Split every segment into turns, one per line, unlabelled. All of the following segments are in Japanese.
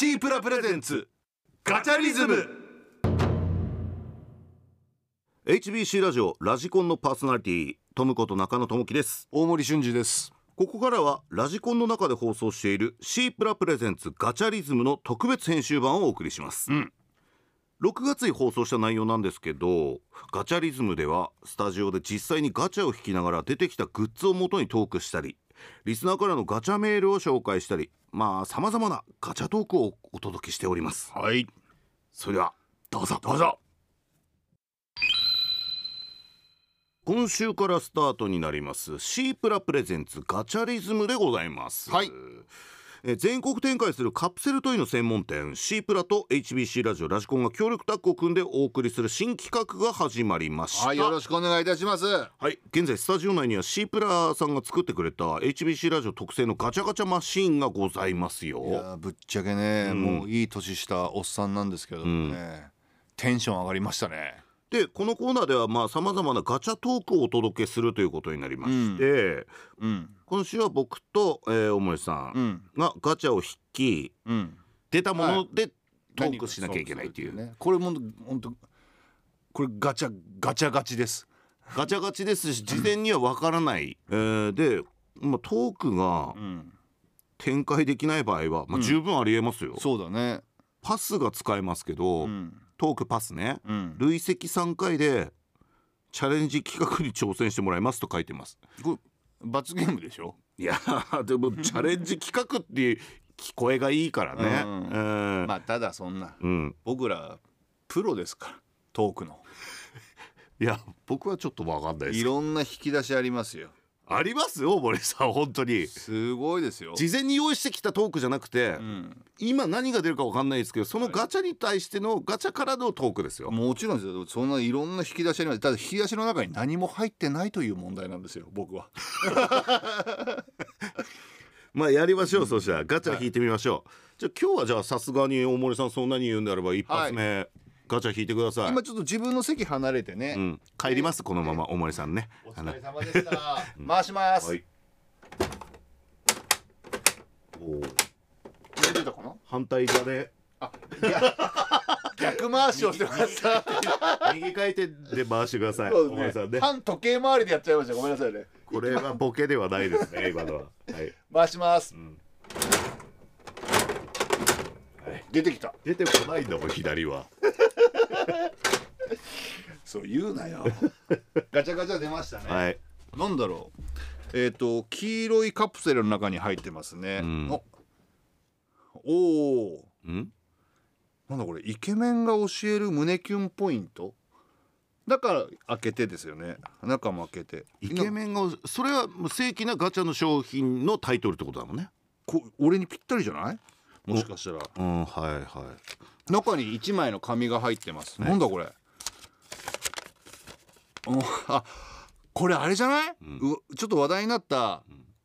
シープラプレゼンツ。ガチャリズム。
HBC ラジオラジコンのパーソナリティトムこと中野智樹です。
大森俊二です。
ここからはラジコンの中で放送しているシープラプレゼンツガチャリズムの特別編集版をお送りします、
うん。
6月に放送した内容なんですけどガチャリズムではスタジオで実際にガチャを引きながら出てきたグッズを元にトークしたりリスナーからのガチャメールを紹介したりまあさまざまなガチャトークをお届けしております。
はい。
それではどうぞ。
どうぞ。
今週からスタートになりますシープラプレゼンツガチャリズムでございます。
はい
えー全国展開するカプセルトイの専門店シープラと HBC ラジオラジコンが協力タッグを組んでお送りする新企画が始まりました。
はいよろしくお願いいたします。
はい現在スタジオ内にはシープラさんが作ってくれた HBC ラジオ特製のガチャガチャマシーンがございますよ。
いやぶっちゃけね、
うん。
もういい年したおっさんなんですけどもね、テンション上がりましたね
でこのコーナーではまあさまざまなガチャトークをお届けするということになりまして、
うん。
今週は僕と、えー、大森さ
うん。ん
がガチャを引き
うん。
出たものでト
何
ークしなきゃいけないっていう。
ね。これも本当これガチャガチャガチです。
ガチャガチですし事前にはわからない、えーで、まあ、トークが
うん。
展開できない場合は、まあ、
うん。
十分ありえますよ、
そうだね。
パスが使えますけど、
うん
トークパスね。
うん。
累積3回でチャレンジ企画に挑戦してもらいますと書いてます。
これ罰ゲームでしょ？
いやー でもチャレンジ企画っていう聞こえがいいからね。
うん。
うん。
まあただそんな
うん。
僕らプロですからトークの。
いや僕はちょっとわかんないです。
いろんな引き出しありますよ
ありますよ森さん本当に。
すごいですよ。
事前に用意してきたトークじゃなくて、
うん。
今何が出るかわかんないですけどそのガチャに対してのガチャからのトークですよ、
もちろんですよ。そんないろんな引き出しありますただ引き出しの中に何も入ってないという問題なんですよ僕は。
まあやりましょう、そしたら。ガチャ引いてみましょう、じゃあ今日はじゃあさすがに大森さんそんなに言うんであれば一発目、ガチャ引いてください。
今ちょっと自分の席離れてね、
うん、帰りますこのまま大森さんね。
お疲れ様でした。回します、
はい。おー。
出てたかな？
反対側で。
逆回しをしてました。
右回転で回してください、
そう
大森さんね。
反時計回りでやっちゃいました。ごめんなさいね。
これはボケではないですね 今のは。はい。
回します、
ん。
出てきた。
出てこないんだもん左は
そう言うなよ。ガチャガチャ出ましたね、
はい。
なんだろう。えっ、と黄色いカプセルの中に入ってますね、
うん。
お。お
ん？
なんだこれイケメンが教える胸キュンポイント？だから開けてですよね。中も開けて。
イケメンがそれは正規なガチャの商品のタイトルってことだもんね。
こ俺にぴったりじゃない？もしかしたら。
うんはいはい
中に1枚の紙が入ってます、なんだこれ？おあこれあれじゃない、うちょっと話題になった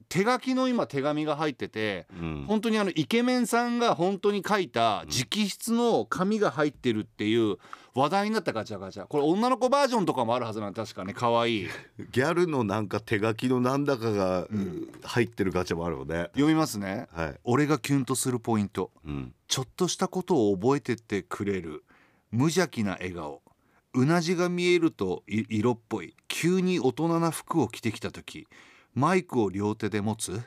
手書きの今手紙が入ってて、
うん。
本当にあのイケメンさんが本当に書いた直筆の紙が入ってるっていう話題になったガチャガチャ。これ女の子バージョンとかもあるはずなん確かね。可愛い。
ギャルのなんか手書きのなんだかが入ってるガチャもあるよね。
読みますね、
はい。
俺がキュンとするポイント。
うん
ちょっとしたことを覚えてってくれる。無邪気な笑顔。うなじが見えるとい色っぽい。急に大人な服を着てきた時。マイクを両手で持つ。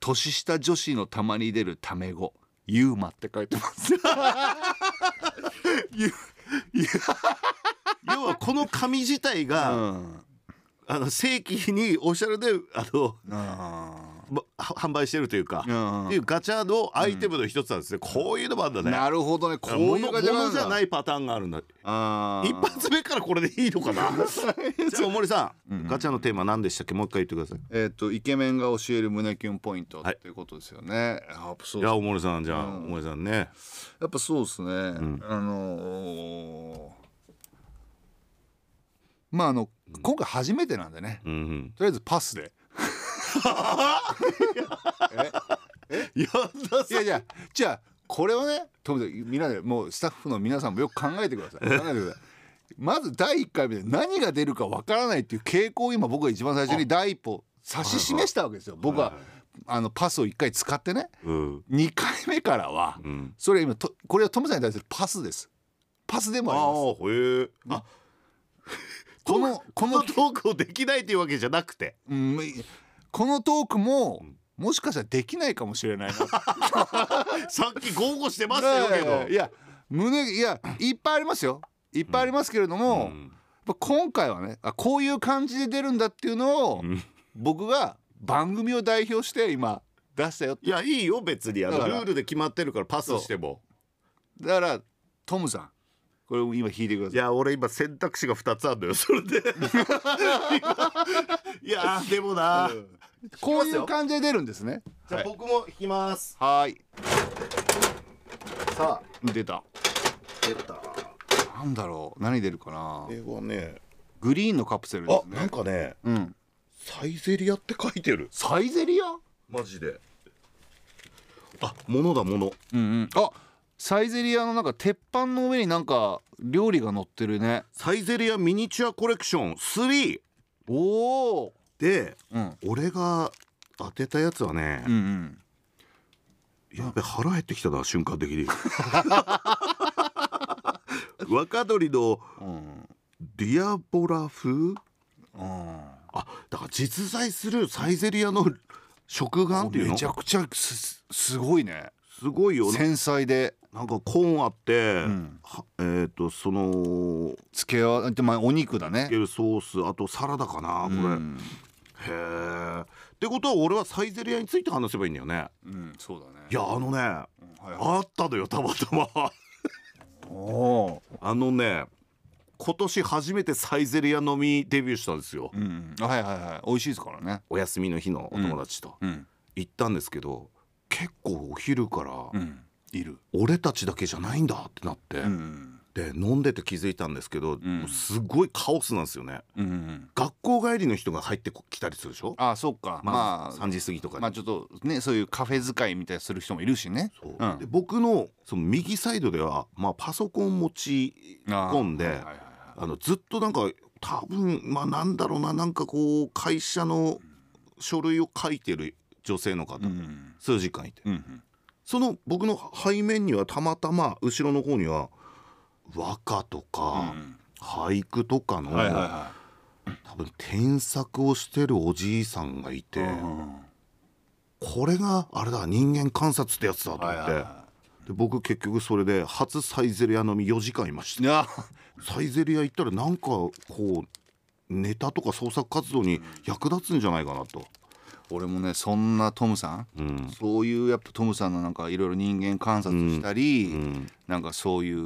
年下女子のたまに出るタメ語。ユーマって書いてます。
要はこの紙自体が、
うん
あの正規におしゃれであの
あ
まは販売してるというか、
うん
っていうガチャのアイテムの一つなんですね、こういうのもあるんだ
ー
ね。
なるほどね。こういう
もの
感じ
ものじゃないいパターンがあるんだ。一発目からこれでいいのかな？じゃあ大森さん、
うん
ガチャのテーマ何でしたっけ？もう一回言ってください。
えっ、とイケメンが教える胸キュンポイント
はい。
っていうことですよね、やっぱそう
いや大森さんじゃあ、
うん。
大森さんね。
やっぱそうですね、
ん。
あのーまああの、今回初めてなんでね。
うんうん。
とりあえずパスで。
やだ
いやいやじゃあこれをねともみんなでもうスタッフの皆さんもよく考えてください。考えてください。まず第1回目で何が出るかわからないっていう傾向を今僕が一番最初に第一歩指し示したわけですよ。僕はあのパスを1回使ってね。
うん。
2回目からは
うん。
それ今とこれはトムさんに対するパスです。パスでもあります。
あ
このこの
トークをできないというわけじゃなくて。
うんこのトークももしかしたらできないかもしれないな。
さっき豪語してましたよけど。
いや胸いやいっぱいありますよ。いっぱいありますけれども、
うん。
やっぱ今回はねあこういう感じで出るんだっていうのを
うん。
僕が番組を代表して今出したよ
いやいいよ別に。あのルールで決まってるからパスしても。
だからトムさんこれを今弾いてください。
いや俺今選択肢が2つあるのよそれで。いやでもな。
こういう感じで出るんですね。
じゃあ僕も弾きます。
はーい。
さあ。
出た。
出た。
なんだろう。何出るかな。
これはね。
グリーンのカプセルで
あ
すね。
なんかね。
うん。
サイゼリアって書いてる。
サイゼリア？
マジで。あ物だ物。
うんうん。あサイゼリアのなんか鉄板の上になんか料理が乗ってるね。
サイゼリアミニチュアコレクション3
おお
で
うん。
俺が当てたやつはね
うんうん。
やべ腹減ってきたな瞬間的に。若鳥の
うん。
ディアボラ風？
うん。
あだから実在するサイゼリアの食玩っていうの？
めちゃくちゃすすごいね。
すごいよな
繊細で
なんかコーンあって、
ん。
はえっ、とその
付け合わせまあお肉だね。
つけるソースあとサラダかなこれ、
うん、
へえってことは俺はサイゼリアについて話せばいいんだよね。
うん、そうだね。
いやあのね
うんはいはい。
あったのよたまたま。
おお
あのね今年初めてサイゼリア飲みデビューしたんですよ。
ーうん。うんはいはいはい。美味しいですからね。
お休みの日のお友達と
うん。
行ったんですけど結構お昼から
うんいる。
俺たちだけじゃないんだってなって、
うん
で飲んでて気づいたんですけど、うすごいカオスなんですよね。
うんうん。
学校帰りの人が入ってきたりするでしょ？
あそっか。
まあ、
まあ
3時過ぎとかに、
まあちょっとねそういうカフェ使いみたいなする人もいるしね。
そう。
うん。
で僕のその右サイドでは、まあ、パソコン持ち込んで、
あーはいはいはい。
あのずっとなんか多分まあなんだろうななんかこう会社の書類を書いてる女性の方、
うん。
数時間いて。
うんうん
その僕の背面にはたまたま後ろの方には和歌とか、俳句とかの、多分添削をしてるおじいさんがいて、これがあれだ人間観察ってやつだと思って、で僕結局それで初サイゼリア飲み4時間いました。サイゼリア行ったらなんかこうネタとか創作活動に役立つんじゃないかなと、
俺もねそんなトムさん？
うん。
そういうやっぱトムさんのなんかいろいろ人間観察したり、
うん。
なんかそういう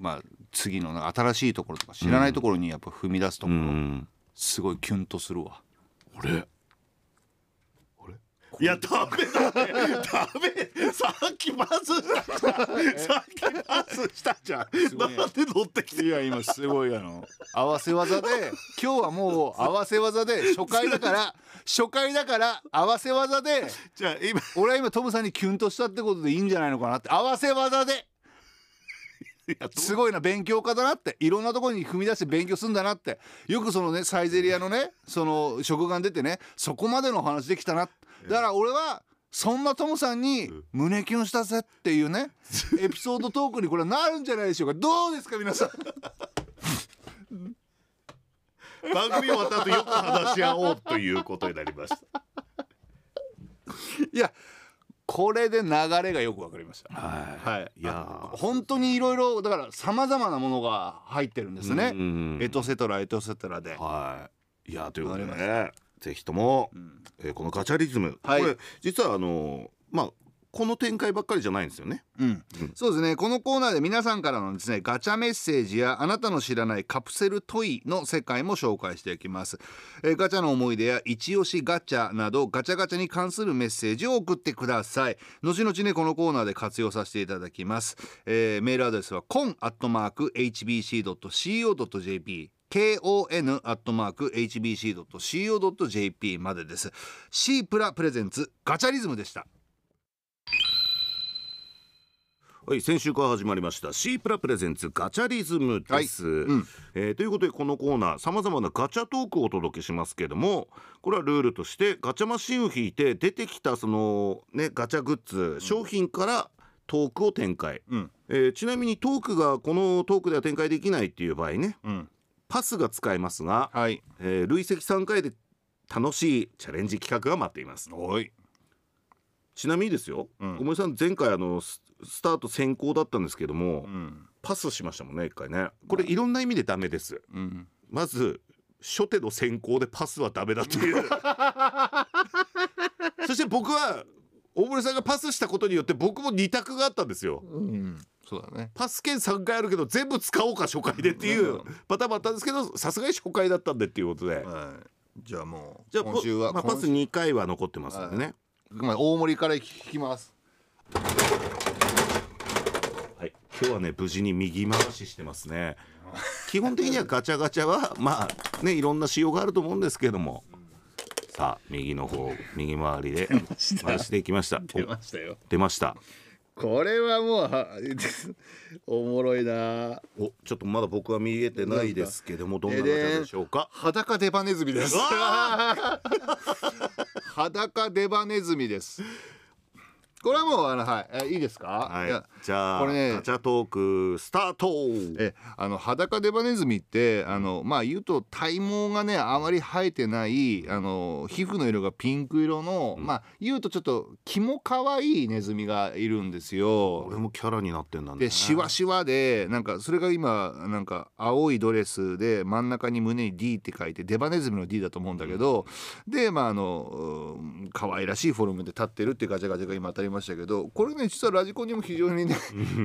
まあ次の新しいところとか知らないところにやっぱ踏み出すと
う
ころ、
ん、
すごいキュンとするわ。
俺俺いやダメだね。ダメ。さっきパスしたじゃん。さっきパスしたじゃん。なんで乗ってきて
いや今すごいあの合わせ技で今日はもう合わせ技で初回だから初回だから合わせ技で
じゃあ今
俺は今トムさんにキュンとしたってことでいいんじゃないのかなって。合わせ技で。すごいな勉強家だなって。いろんなところに踏み出して勉強するんだなって。よくそのねサイゼリアのねその食玩出てねそこまでの話できたなだから俺はそんなトムさんに胸キュンしたぜっていうね エピソードトークにこれなるんじゃないでしょうか。どうですか皆さん？
番組終わった後よく話し合おうということになりました。
いやこれで流れがよくわかりました。
はい。
はい。
いやー。
本当にいろいろだからさまざまなものが入ってるんですね。
うんうん
エトセトラエトセトラで。
はい。いやということでねぜひとも、
ん。
えーこのガチャリズム、
はい。
これ実はあのまあこの展開ばっかりじゃないんですよね。
うん、そうですね。このコーナーで皆さんからのですねガチャメッセージやあなたの知らないカプセルトイの世界も紹介していきます、えーガチャの思い出や一押しガチャなどガチャガチャに関するメッセージを送ってください。後々ねこのコーナーで活用させていただきます、えーメールアドレスは con.hbc.co.jp kon.hbc.co.jp までです。C プラプレゼンツガチャリズムでした。
はい、先週から始まりました。シープラプレゼンツガチャリズムです、
うん。
えーということでこのコーナーさまざまなガチャトークをお届けしますけどもこれはルールとしてガチャマシンを引いて出てきたそのねガチャグッズ商品からトークを展開、
うん。
えーちなみにトークがこのトークでは展開できないっていう場合ね
うん
パスが使えますが、
はい。
えー累積3回で楽しいチャレンジ企画が待っています。ちなみにですよ、
うん。
小森さん前回あのススタート先行だったんですけども、
うん。
パスしましたもんね一回ね。これい。ろんな意味でダメです。
うん。
まず初手の先行でパスはダメだっていう。そして僕は大森さんがパスしたことによって僕も2択があったんですよ。
うんそうだね。
パス券3回あるけど全部使おうか初回でっていうパターンもあったんですけどさすがに初回だったんでっていうことで。
はい。じゃあもう
じゃあ
今週は
まあ、パス2回は残ってますんでね。
まあ大盛りから聞きます。
はい、今日はね無事に右回ししてますね。基本的にはガチャガチャはまあねいろんな仕様があると思うんですけども。さあ右の方右回りで回していきました。
出ましたよ。
お出ました
これはもうは おもろいな。
おちょっとまだ僕は見えてないですけどもどんなガチャでしょうか？
裸デバネズミです。裸デバネズミですこれはもうあのはい。えいいですか？
はい。
や
じゃあ、
これね
ガチャトークスタート。
えあの裸デバネズミってあのまあ言うと体毛がねあまり生えてないあの皮膚の色がピンク色の、まあ言うとちょっと気も可愛いネズミがいるんですよ。
俺。もキャラになってんだね。
でシワシワでなんかそれが今なんか青いドレスで真ん中に胸に D って書いてデバネズミの D だと思うんだけど、でまああのうん可愛らしいフォルムで立ってるっていうガチャガチャが今当たりましたけどこれね実はラジコンにも非常にね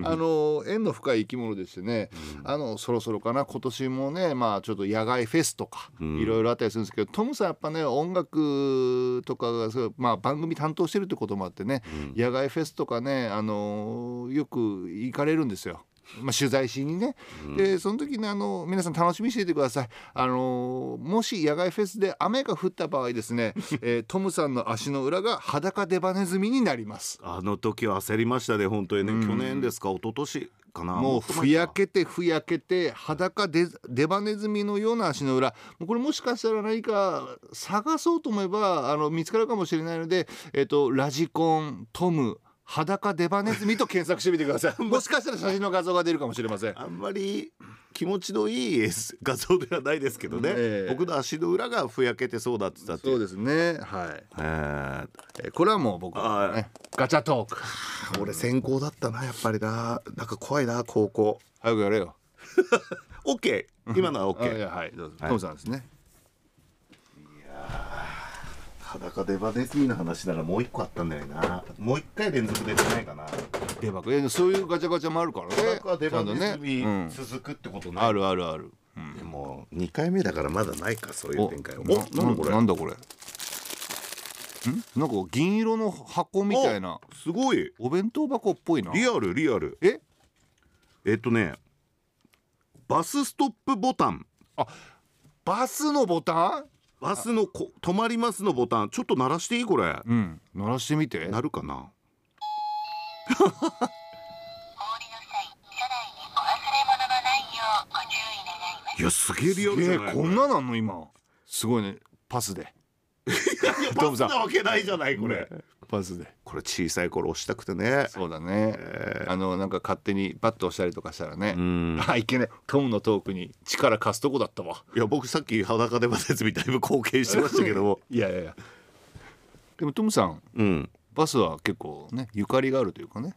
あの縁の深い生き物でしてね、あのそろそろかな今年もねまあちょっと野外フェスとか
うん。
いろいろあったりするんですけど、トムさんやっぱね音楽とかがそうまあ番組担当してるってこともあってね、野外フェスとかねあのよく行かれるんですよ。まあ、取材しにね、でその時にあの皆さん楽しみにしていてください。あのもし野外フェスで雨が降った場合ですね、えートムさんの足の裏が裸デバネズミになります。
あの時は焦りましたね本当にね、
うん。
去年ですか一昨年かな。
もうふやけてふやけて裸デデバネズミのような足の裏。もうこれもしかしたら何か探そうと思えばあの見つかるかもしれないので、えっとラジコントム裸デバネズミと検索してみてください。もしかしたら写真の画像が出るかもしれません。
あんまり気持ちのいい 画像ではないですけどね、
ええ。
僕の足の裏がふやけてそうだってたって
そうですね。はい、
えー。
えーこれはもう僕のねガチャトーク。
俺先行だったなやっぱりな。なんか怖いな高校。
早くやれよ。
OK 今のは OK
やはい。どうぞ、
はい。
トムさんですね
裸デバネズミの話ならもう一個あったんだよな。もう一回連続で出てないかな。
デバえそういうガチャガチャもあるからね。
裸デバネズミ続くってことない、
うんあるあるある、うん。
でも2回目だからまだないかそういう
お
展開お
な
なんだこれ？
なんだこれ？ん？なんか銀色の箱みたいな。
おすごい。
お弁当箱っぽいな。
リアルリアル。
え？
えっとねバスストップボタン。
バスのボタン？
バスのこ止まりますのボタンちょっと鳴らしていいこれ？
うん。鳴らしてみて。
なるかな？
い。
やすげえリアルじ
え
ゃない？
こんななんの今。すごいね。パスで。
いや
トムさん。
バスなわけないじゃないこれ、
パスで。
これ小さい頃押したくてね。
そうだね、あのなんか勝手にバット押したりとかしたらね、
うん。
あいけねトムのトークに力貸すとこだったわ。
いや僕さっき裸でバネズミだいぶ貢献してましたけども。
いやいやいや。でもトムさん
うん。
バスは結構ねゆかりがあるというかね。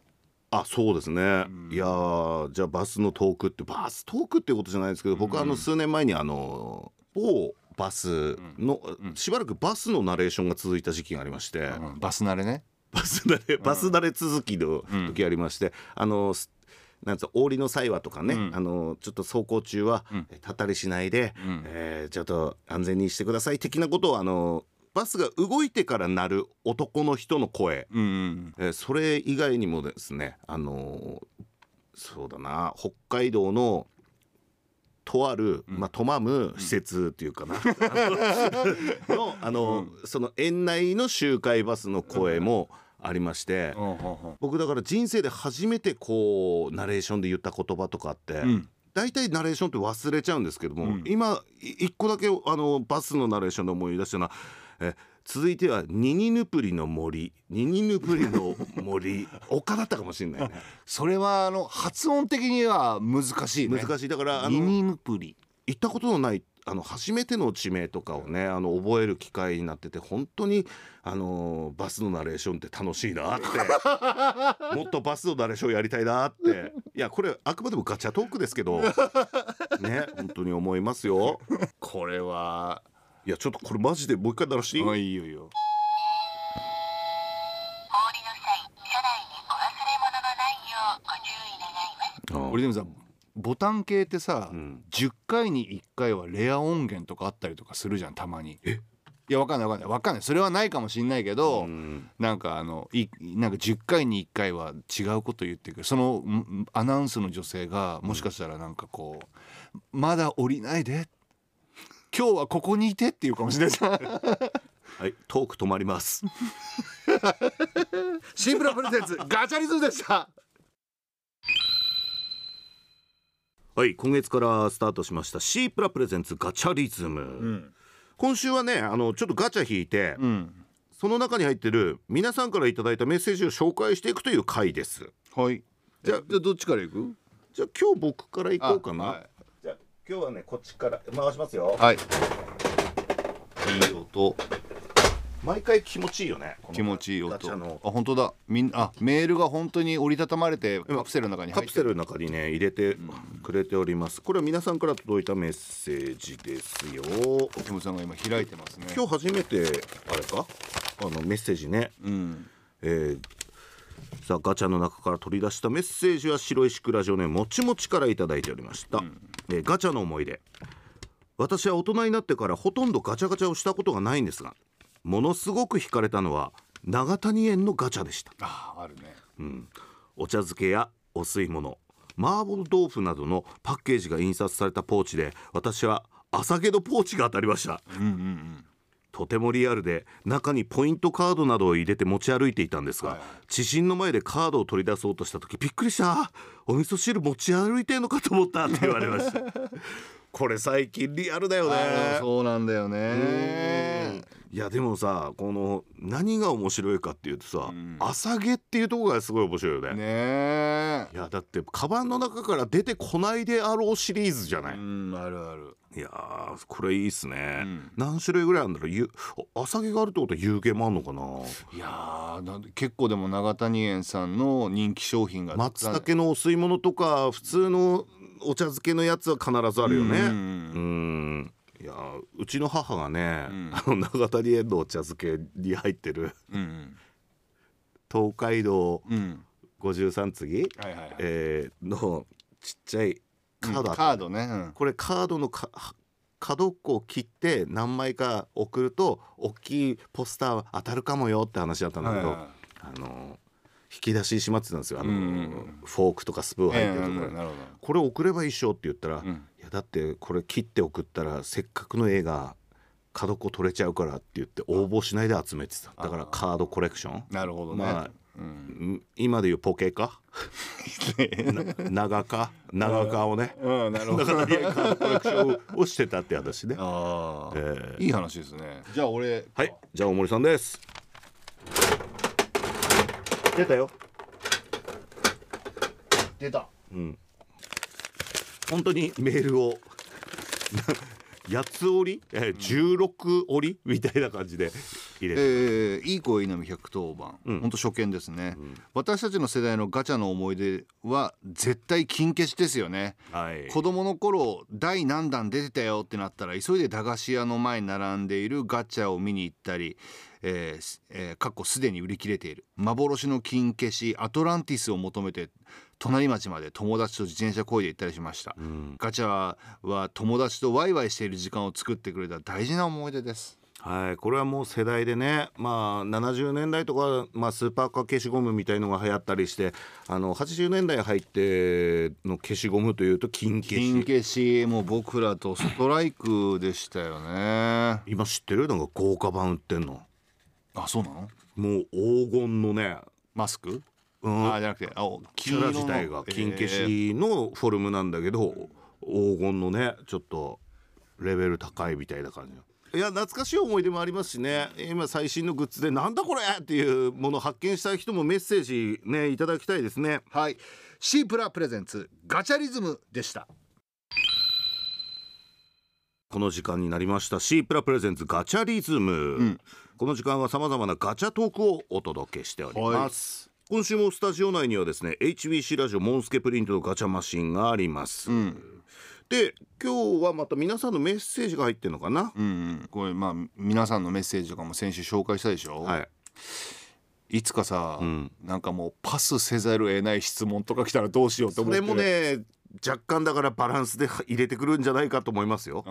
あそうですね、いやーじゃあバスのトークってバストークってことじゃないですけど僕はあの数年前にあの某バスの、しばらくバスのナレーションが続いた時期がありまして、
うん。バス慣れね。
バス慣れバス慣れ続きの時ありまして、あのすなんつうの降りの際はとかね、
うん。
あのちょっと走行中は、
うん。
えたたりしないで、
うん。
えーちょっと安全にしてください的なことをあのバスが動いてから鳴る男の人の声、
うんうん
えーそれ以外にもですねあのそうだな北海道のとある、まあ、トマム施設っていうかな、のあの、その園内の周回バスの声も、ありまして僕だから人生で初めてこうナレーションで言った言葉とかって、
うん。
大体ナレーションって忘れちゃうんですけども、
うん。
今い一個だけあのバスのナレーションで思い出したのはえ続いては「ニニヌプリの森」「ニニヌプリの森」丘だったかもしれないね。
それはあの発音的には難しいね。
難しい。だからあの
ニニヌプリ。
行ったことのないあの初めての地名とかをねあの覚える機会になってて本当にあのバスのナレーションって楽しいなって。もっとバスのナレーションやりたいなって。いやこれあくまでもガチャトークですけど。ね本当に思いますよ。
これはい
やちょっとこれマジでもう一回鳴らしていい、
まあいいよいいよ。
お降りの際、車内にお忘れ物のないようご注意願います。
あ
俺でもさボタン系ってさ、
うん。
10回に1回はレア音源とかあったりとかするじゃんたまに。
え？
いやわかんないわかんないわかんない。それはないかもしんないけど、
うん。
なんかあのいなんか10回に1回は違うこと言ってくる。そのんアナウンスの女性がもしかしたらなんかこう「まだ降りないで今日はここにいて」っていうかもしれない。
はいトーク止まります。
シンプルプレゼンツガチャリズムでした。
はい今月からスタートしましたシープラプレゼンツガチャリズム、
うん。
今週はねあのちょっとガチャ引いて、
うん。
その中に入ってる皆さんからいただいたメッセージを紹介していくという回です。
はい。じゃあじゃあどっちからいく？
じゃあ今日僕からいこうかな、
あはい
今日はねこっちから回しますよ。
はい。
いい音。毎回気持ちいいよね
気持ちいい音。あ本当だ。みんあメールが本当に折りたたまれてカプセルの中に
カ
入ってる。
プセルの中にね入れてくれております。これは皆さんから届いたメッセージですよ。
キムさんが今開いてますね。
今日初めてあれか？あのメッセージね。
うん。
えーさあガチャの中から取り出したメッセージは白石倉城ねもちもちからいただいておりました、えーガチャの思い出。私は大人になってからほとんどガチャガチャをしたことがないんですがものすごく惹かれたのは長谷園のガチャでした、
ああるね。
うん、お茶漬けやお吸い物麻婆豆腐などのパッケージが印刷されたポーチで私は朝毛のポーチが当たりました。
うんうんうん
とてもリアルで中にポイントカードなどを入れて持ち歩いていたんですが、
はい。
知人の前でカードを取り出そうとした時びっくりした。お味噌汁持ち歩いてんのかと思ったって言われましたこれ最近リアルだよね。
そうなんだよ
うん。
ね
いやでもさこの何が面白いかっていうとさ、
うん。
朝毛っていうところがすごい面白いよね。
ねえ。
いやだってカバンの中から出てこないであろうシリーズじゃない、
うんあるある。
いやーこれいいっすね、
うん。
何種類ぐらいあるんだろう？ゆ朝毛があるってことは夕毛もあんのかな？い
や結構でも長谷園さんの人気商品が
松茸のお吸い物とか普通のお茶漬けのやつは必ずあるよね。
う
うんん。いやうちの母がね、
うん。
あの長谷園のお茶漬けに入ってる。
うん
東海道
うん。うん
53次、
はいはいはい。
えーのちっちゃいカードあった、
カードね。うん。
これカードのか角っこを切って何枚か送ると大きいポスター当たるかもよって話だったんだけど、
はいはい
あの引き出ししまってたんですよ。あの、
うんうんうん。
フォークとかスプーン入ってるところ。に、
ええなるほ
これ送ればいいっしょって言ったら、
どうん。
いやだってこれ切って送ったらせっかくの絵が角っこ取れちゃうからって言って応募しないで集めてた。だからカードコレクション。
なるほどね。
まあ
うん。
ん今でいうポケか な長か？長かをね。
うんなるほど。
長谷園カードコレクションをしてたって話ね。
ああ。
ええ。
いい話ですね。じゃあ俺。
はいじゃあ大森さんです出たよ。
出た。
うん。本当にメールをな 八つ折り、えー、16折り？みたいな感じで
えー、いい声稲見110番、
うん。
ほんと初見ですね、私たちの世代のガチャの思い出は絶対金消しですよね。
はい。
子供の頃第何弾出てたよってなったら急いで駄菓子屋の前に並んでいるガチャを見に行ったりえーすえーかっこすでに売り切れている幻の金消しアトランティスを求めて隣町まで友達と自転車こいで行ったりしました、
うん。
ガチャは友達とワイワイしている時間を作ってくれた大事な思い出です
はい、これはもう世代でね、まあ、70年代とか、まあ、スーパーカー消しゴムみたいのが流行ったりしてあの80年代入っての消しゴムというと金消し。
金消しもう僕らとストライクでしたよね。
今知ってる？なんか豪華版売ってんの。
あそうなの？
もう黄金のね、
マスク？
うん、
あじゃなくてあ
キャラ自体が金消しのフォルムなんだけど、黄金のねちょっとレベル高いみたいな感じのいや懐かしい思い出もありますしね。今最新のグッズでなんだこれっていうものを発見した人もメッセージねいただきたいですね。
はい。シープラプレゼンツガチャリズムでした。
この時間になりました。シープラプレゼンツガチャリズム、
ん。
この時間はさまざまなガチャトークをお届けしております、今週もスタジオ内にはですね HBC ラジオモンスケプリントのガチャマシンがあります、
うん
で今日はまた皆さんのメッセージが入ってるのかな、
うんうん。これまあ皆さんのメッセージとかも先週紹介したでしょ、
はい。
いつかさ、
ん。
なんかもうパスせざるを得ない質問とか来たらどうしようって思って
それもね若干だからバランスで入れてくるんじゃないかと思いますよ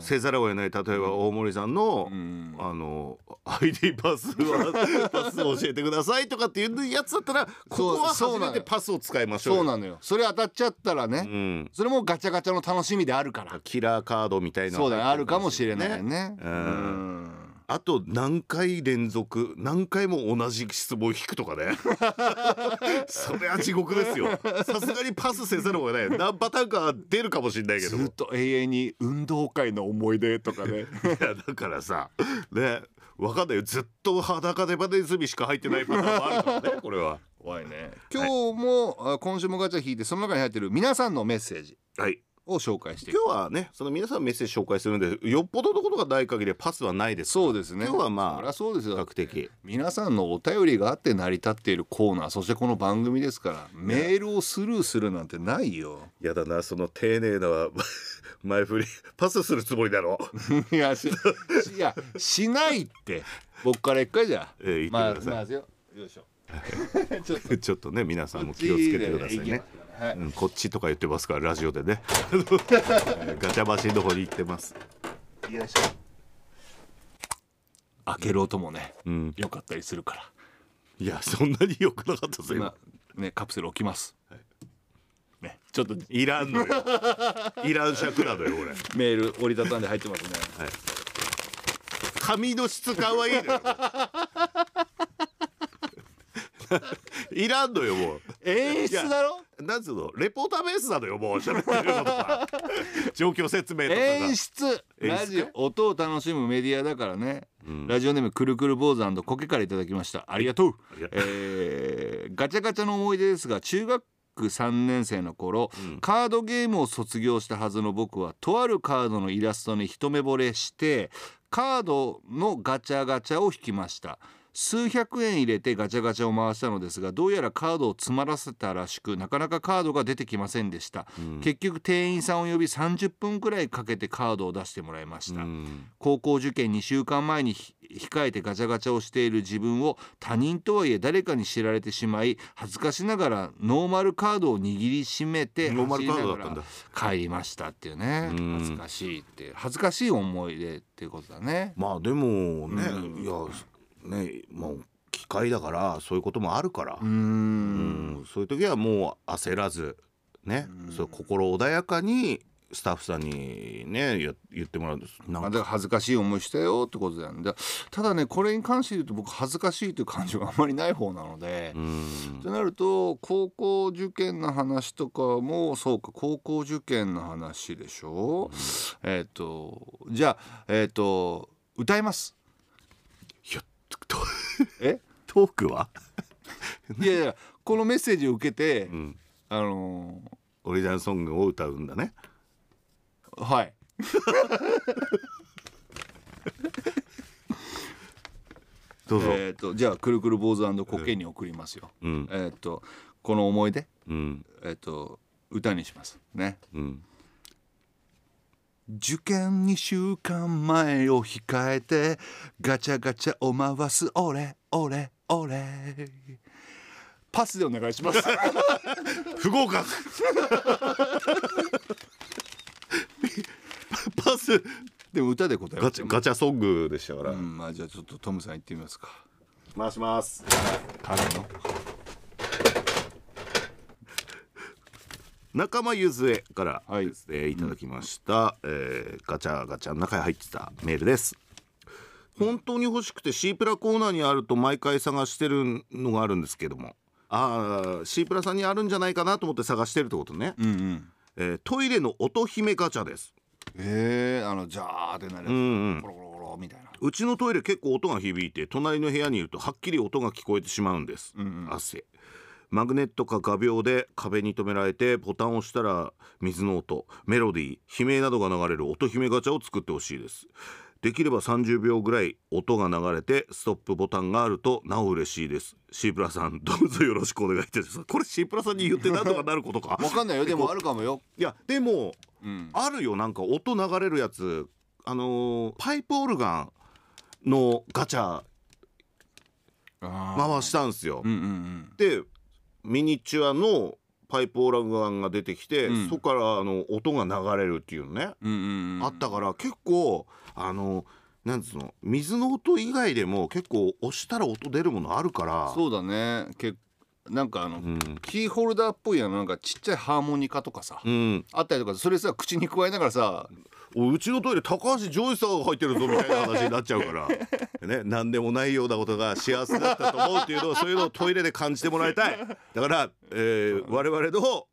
せざるを得ない例えば大森さんの、
うん。
あの ID パスは パスを教えてくださいとかっていうやつだったらここは初め
そうなのよ。
てパスを使いましょうよ。
そうなのよ。それ当たっちゃったらね、
うん。
それもガチャガチャの楽しみであるから。
キラーカードみたいなの
そうだねあるかもしれないね。
うん。
うん
あと何回連続何回も同じ質問を引くとかね。それは地獄ですよ。さすがにパスせざるを得ない。何パターンか出るかもしれないけど
ずっと永遠に運動会の思い出とかね。
いやだからさねわかんないよ。ずっと裸でバネズミしか入ってないパターンもあるからね これは。
怖いね。今日も、あ今週もガチャ引いてその中に入ってる皆さんのメッセージ。
はい
を紹介していく。
今日はねその皆さんメッセージ紹介するんでよっぽどのことがない限りはパスはないです。
そうですね。
今日はまあ
そうです
比
よ
較的。
皆さんのお便りがあって成り立っているコーナーそしてこの番組ですからメールをスルーするなんてないよ。
やだなその丁寧な 前振りパスするつもりだろ
いやしいやしないって。僕から一回じゃ
えー言ってく
まあ
ださい
まずよ。よいしょ。ちょっと。
ちょっとね皆さんも気をつけてくださいね
はい。
うん、こっちとか言ってますからラジオでね。ガチャマシンの方に行ってます。
よいしょ開ける音もね
うん。
良かったりするから。
いやそんなに良くなかったぞ今
今ねカプセル置きます、ねちょっと。
いらんのよ。いらん尺なのよ俺。
メール折りたたんで入ってますね。
紙の質感はいいのよ いらんのよもう。
演出だろ？
なんつうの？レポーターベースなのよもう。喋ってるのとか。状況説明とかが。
演出。ラジオ音を楽しむメディアだからね、ラジオネームくるくる坊主コケからいただきました。ありがとう。えーガチャガチャの思い出ですが中学3年生の頃、カードゲームを卒業したはずの僕はとあるカードのイラストに一目惚れしてカードのガチャガチャを引きました数百円入れてガチャガチャを回したのですがどうやらカードを詰まらせたらしくなかなかカードが出てきませんでした、結局店員さんを呼び30分くらいかけてカードを出してもらいました、
うん。
高校受験2週間前にひ控えてガチャガチャをしている自分を他人とはいえ誰かに知られてしまい恥ずかしながらノーマルカードを握りしめて
ノーマルカードだったんだ。
ら帰りましたっていうね。
うん。
恥ずかしいって恥ずかしい思い出っていうことだね。
まあでもね、
うん。
いやねもう機械だからそういうこともあるから、
うー
うん。んそういう時はもう焦らずね、そう心穏やかにスタッフさんにね言言ってもらうんです。なんか。
から恥ずかしい思いしたよってことだよね。だただねこれに関して言うと僕恥ずかしいという感情があんまりない方なので、
うん。
となると高校受験の話とかもそうか高校受験の話でしょ、えっ、とじゃあえっ、と歌います。
いやと
え？
トークは？い
やいやこのメッセージを受けて、
ん。
あの
オリジナルソングを歌うんだね。
ーはい。
どうぞ、
えっ、とじゃあくるくる坊主コケに送りますよ、
うん。
えっ、とこの思い出？
うん。
えっ、と歌にします。ね。
うん
受験2週間前を控えてガチャガチャを回す。俺俺俺。パスでお願いします。
不合格。パス
でも歌で答え
ガチャガチャソングでしたから、
うんまあじゃあちょっとトムさん行ってみますか。
回します。
彼の
仲間ゆずえから
はい。
ですね、い、ただきました、えーガチャガチャの中に入ってたメールです。本当に欲しくて C プラコーナーにあると毎回探してるのがあるんですけども。ああ C プラさんにあるんじゃないかなと思って探してるってことね、
うんうん。
えートイレの音姫ガチャです。
へえあのジャーってなるやつ、
うんうん。
コロコロコロみたいな。
うちのトイレ結構音が響いて隣の部屋にいるとはっきり音が聞こえてしまうんです、
うんうん。
汗マグネットか画鋲で壁に留められてボタンを押したら水の音メロディー悲鳴などが流れる音姫ガチャを作ってほしいです。できれば30秒ぐらい音が流れてストップボタンがあるとなお嬉しいです。C プラさんどうぞよろしくお願いいたします。これ C プラさんに言ってなんとかなることか？
わかんないよ。でもあるかもよ、
いやでも
うん、
あるよ。なんか音流れるやつ。あのーパイプオルガンのガチャ
あ
回したんですよ、
うんうんうん。
でミニチュアのパイプオルガンが出てきて、
うん。
そこからあの音が流れるっていうのね、
うんうんうん。
あったから結構あのなんつうの水の音以外でも結構押したら音出るものあるから。
そうだね。けなんかあの、
うん、
キーホルダーっぽいやのなんかちっちゃいハーモニカとかさ、
うん、
あったりとかそれさ口に加えながらさ
おうちのトイレ高橋ジョイさんが入ってるぞみたいな話になっちゃうから。ね何でもないようなことが幸せだったと思うっていうのをそういうのをトイレで感じてもらいたい。だから、えー我々のお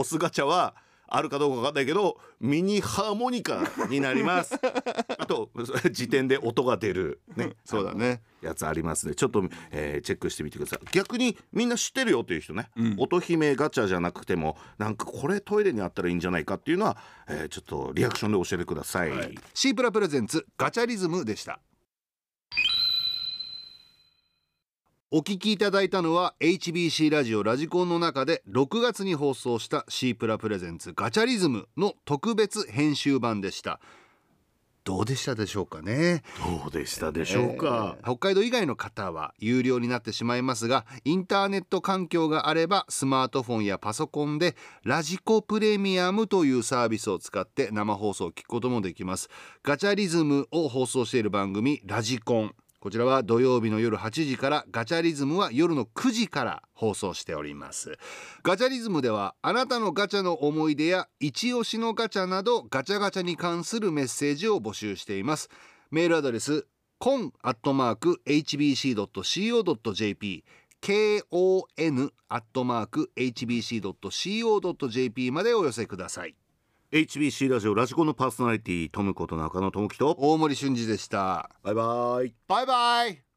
オスガチャはあるかどうかわかんないけどミニハーモニカになります。あと 時点で音が出る。ね。
そうだね。
やつありますね。ちょっと、えーチェックしてみてください。逆にみんな知ってるよっていう人ね、
うん。
音姫ガチャじゃなくてもなんかこれトイレにあったらいいんじゃないかっていうのは、えーちょっとリアクションで教えてください、
はい、シープラプレゼンツガチャリズムでしたお聞きいただいたのは HBC ラジオラジコンの中で6月に放送したシープラプレゼンツガチャリズムの特別編集版でした。どうでしたでしょうかね？
どうでしたでしょうか、
えー北海道以外の方は有料になってしまいますがインターネット環境があればスマートフォンやパソコンでラジコプレミアムというサービスを使って生放送を聞くこともできます。ガチャリズムを放送している番組ラジコンこちらは土曜日の夜8時からガチャリズムは夜の9時から放送しております。ガチャリズムではあなたのガチャの思い出や一押しのガチャなどガチャガチャに関するメッセージを募集しています。メールアドレス con アットマーク hbc.co.jp kon アットマーク hbc.co.jp までお寄せください。
HBC ラジオラジコンのパーソナリティトムこと中野智樹と
大森俊二でした。
バイバイ。
バイバイ